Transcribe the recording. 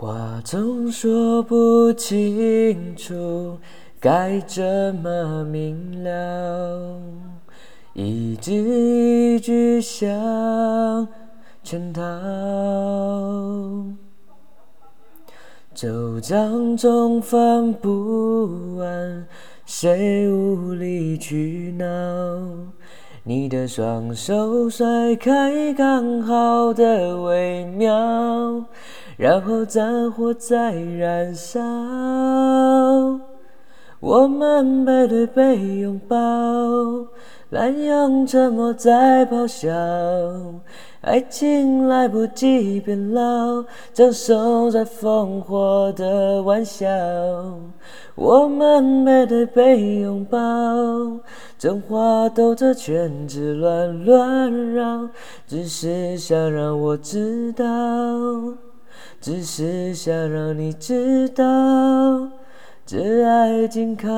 话总说不清楚，该怎么明了？一字一句像圈套，皱章中翻不完，谁无理取闹？你的双手甩开刚好的微妙。然后战火在燃烧，我们背对背拥抱，滥用沉默在咆哮，爱情来不及变老，享受在烽火的玩笑。我们背对背拥抱，真话兜着圈子乱乱绕，只是想让我知道。只是想让你知道，这爱紧靠。